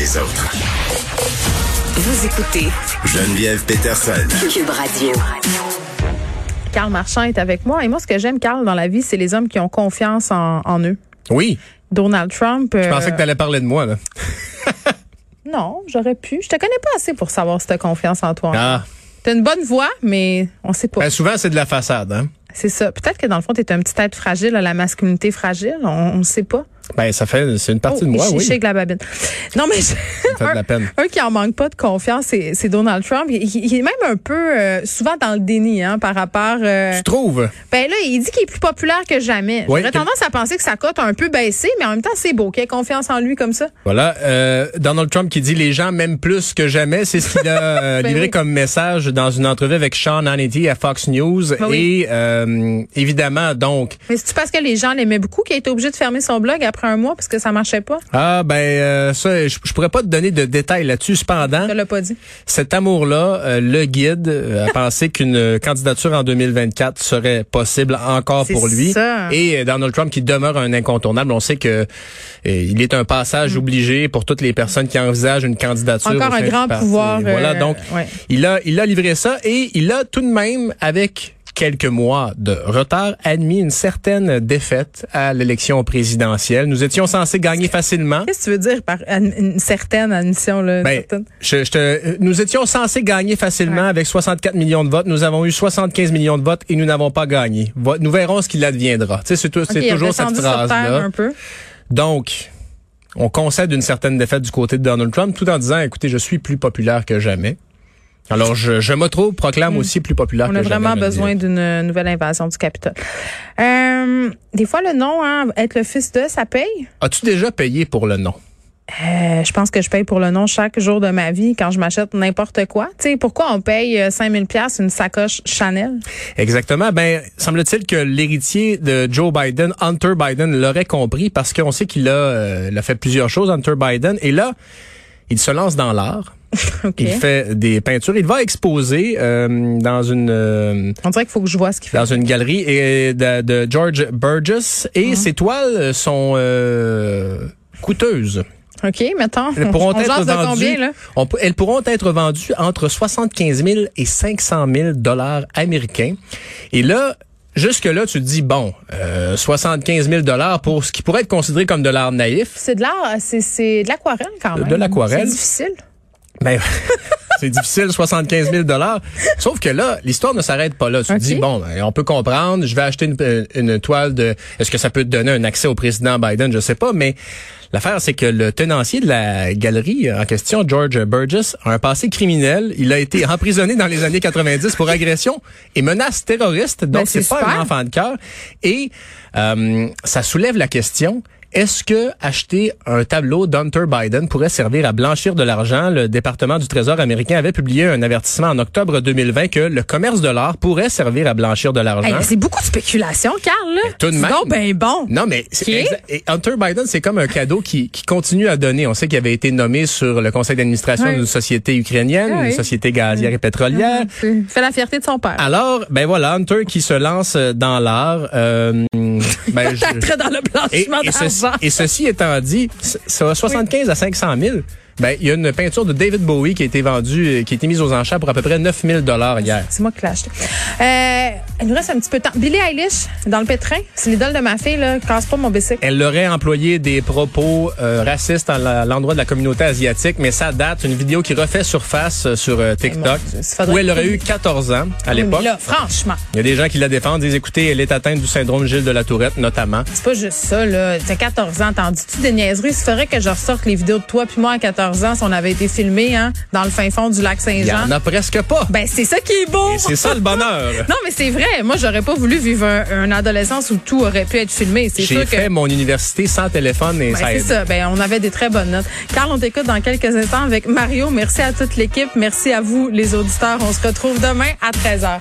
Les autres. Vous écoutez Geneviève Peterson. Cube Radio. Carl Marchand est avec moi. Et moi, ce que j'aime, Carl, dans la vie, c'est les hommes qui ont confiance en, en eux. Oui. Donald Trump. Je pensais que tu allais parler de moi, là. Non, j'aurais pu. Je te connais pas assez pour savoir si tu as confiance en toi. Ah. T'as une bonne voix, mais on sait pas. Ben, souvent, c'est de la façade, hein? C'est ça. Peut-être que dans le fond, tu es un petit être fragile, à la masculinité fragile. On ne sait pas. Ben, ça fait, c'est une partie Oh, de moi, oui. la babine. Non, mais Ça me fait de la peine. un qui en manque pas de confiance, c'est Donald Trump. Il, il est même un peu euh, souvent dans le déni hein, par rapport. euh, Tu trouves? ben là, il dit qu'il est plus populaire que jamais. Oui, J'aurais que- tendance à penser que sa cote a un peu baissé, mais en même temps, c'est beau qu'il ait confiance en lui comme ça. Voilà. Euh, Donald Trump qui dit les gens m'aiment plus que jamais. C'est ce qu'il a euh, Ben livré oui. comme message dans une entrevue avec Sean Hannity à Fox News. Ben oui. Et euh, évidemment, donc, Mais c'est parce que les gens l'aimaient beaucoup qu'il a été obligé de fermer son blog après un mois parce que ça marchait pas. ah ben euh, ça, je, je pourrais pas te donner de détails là-dessus. Cependant, Je l'ai pas dit. cet amour-là, euh, le guide euh, a pensé qu'une candidature en 2024 serait possible encore pour lui. ça. Et euh, Donald Trump qui demeure un incontournable. On sait que euh, il est un passage obligé pour toutes les personnes qui envisagent une candidature. Mm. Encore un grand pouvoir, Voilà, donc ouais. il a il a livré ça et il a tout de même avec quelques mois de retard admis une certaine défaite à l'élection présidentielle. Nous étions censés gagner facilement. Qu'est-ce que tu veux dire par une certaine admission là? Ben, certaine? je, je te- nous étions censés gagner facilement Ouais. avec 64 millions de votes. Nous avons eu 75 millions de votes et nous n'avons pas gagné. Nous verrons ce qu'il adviendra. Tu sais, c'est tout- c'est Ok, il a toujours cette phrase-là. Donc, on concède une certaine défaite du côté de Donald Trump tout en disant, écoutez, je suis plus populaire que jamais. Alors, je, je m'auto-proclame aussi plus populaire. On que a vraiment besoin d'une nouvelle invasion du Capitole. Euh, des fois, le nom, hein, être le fils de, ça paye? As-tu déjà payé pour le nom? Euh, je pense que je paye pour le nom chaque jour de ma vie quand je m'achète n'importe quoi. Tu sais, pourquoi on paye euh, 5000 pièces une sacoche Chanel? Exactement. Ben, semble-t-il que l'héritier de Joe Biden, Hunter Biden, l'aurait compris parce qu'on sait qu'il a, euh, a fait plusieurs choses, Hunter Biden. Et là, il se lance dans l'art. OK. Il fait des peintures. Il va exposer euh, dans une euh, On dirait qu'il faut que je vois ce qu'il fait. dans une galerie et de, de George Burgess. Et ses toiles sont euh, coûteuses. OK, mettons. Elles pourront on être de vendues. combien, là? on elles pourront être vendues entre 75 000 et 500 000 dollars américains. Et là, jusque là, tu te dis bon, euh, 75 000 dollars pour ce qui pourrait être considéré comme de l'art naïf. C'est de l'art, c'est, de l'aquarelle quand De même. l'aquarelle. C'est difficile. Ben, c'est difficile, 75 000 dollars. Sauf que là, l'histoire ne s'arrête pas là. Tu te dis bon, ben, on peut comprendre. Je vais acheter une, une toile de. Est-ce que ça peut te donner un accès au président Biden? Je sais pas, mais. L'affaire, c'est que le tenancier de la galerie en question, George Burgess, a un passé criminel. Il a été emprisonné dans les années 90 pour agression et menace terroriste. Donc, Ben, c'est c'est pas super. un enfant de cœur. Et euh, ça soulève la question. Est-ce que acheter un tableau d'Hunter Biden pourrait servir à blanchir de l'argent? Le département du Trésor américain avait publié un avertissement en octobre 2020 que le commerce de l'art pourrait servir à blanchir de l'argent. Hey, c'est beaucoup de spéculation, Carl, là. tout de même. donc ben bon. Non, mais et Hunter Biden, c'est comme un cadeau qui, qui continue à donner. On sait qu'il avait été nommé sur le conseil d'administration Oui. d'une société ukrainienne, Ah oui. une société gazière et pétrolière. C'est- Fait la fierté de son père. Alors, ben voilà, Hunter qui se lance dans l'art. Euh, ben, je- dans le et, blanchiment et ceci, d'argent. Et ceci étant dit, ça va 75 à 500 000. Ben, il y a une peinture de David Bowie qui a été vendue, euh, qui a été mise aux enchères pour à peu près 9 000 dollars hier. C'est moi qui l'ai acheté. Euh, il nous reste un petit peu de temps. Billie Eilish, dans le pétrin, c'est l'idole de ma fille, là. Casse pas mon bicycle. Elle aurait employé des propos euh, racistes à l'endroit de la communauté asiatique, mais ça date une vidéo qui refait surface sur euh, TikTok, Dieu, où elle aurait eu 14 ans à l'époque. là, franchement, Il y a des gens qui la défendent, disent écoutez, elle est atteinte du syndrome Gilles de la Tourette, notamment. c'est pas juste ça, là. T'as 14 ans, t'en dis-tu des niaiseries? Il faudrait que je ressorte les vidéos de toi puis moi à 14 14 ans si on avait été filmé hein, dans le fin fond du lac Il en Saint-Jean. a presque pas. Ben c'est ça qui est beau. Et c'est ça le bonheur. Non, mais c'est vrai. Moi, j'aurais pas voulu vivre un, une adolescence où tout aurait pu être filmé. C'est J'ai sûr que fait mon université sans téléphone et Ben, ça c'est ça. Ben, on avait des très bonnes notes. Carl, on t'écoute dans quelques instants avec Mario. Merci à toute l'équipe. Merci à vous, les auditeurs. On se retrouve demain à 13h.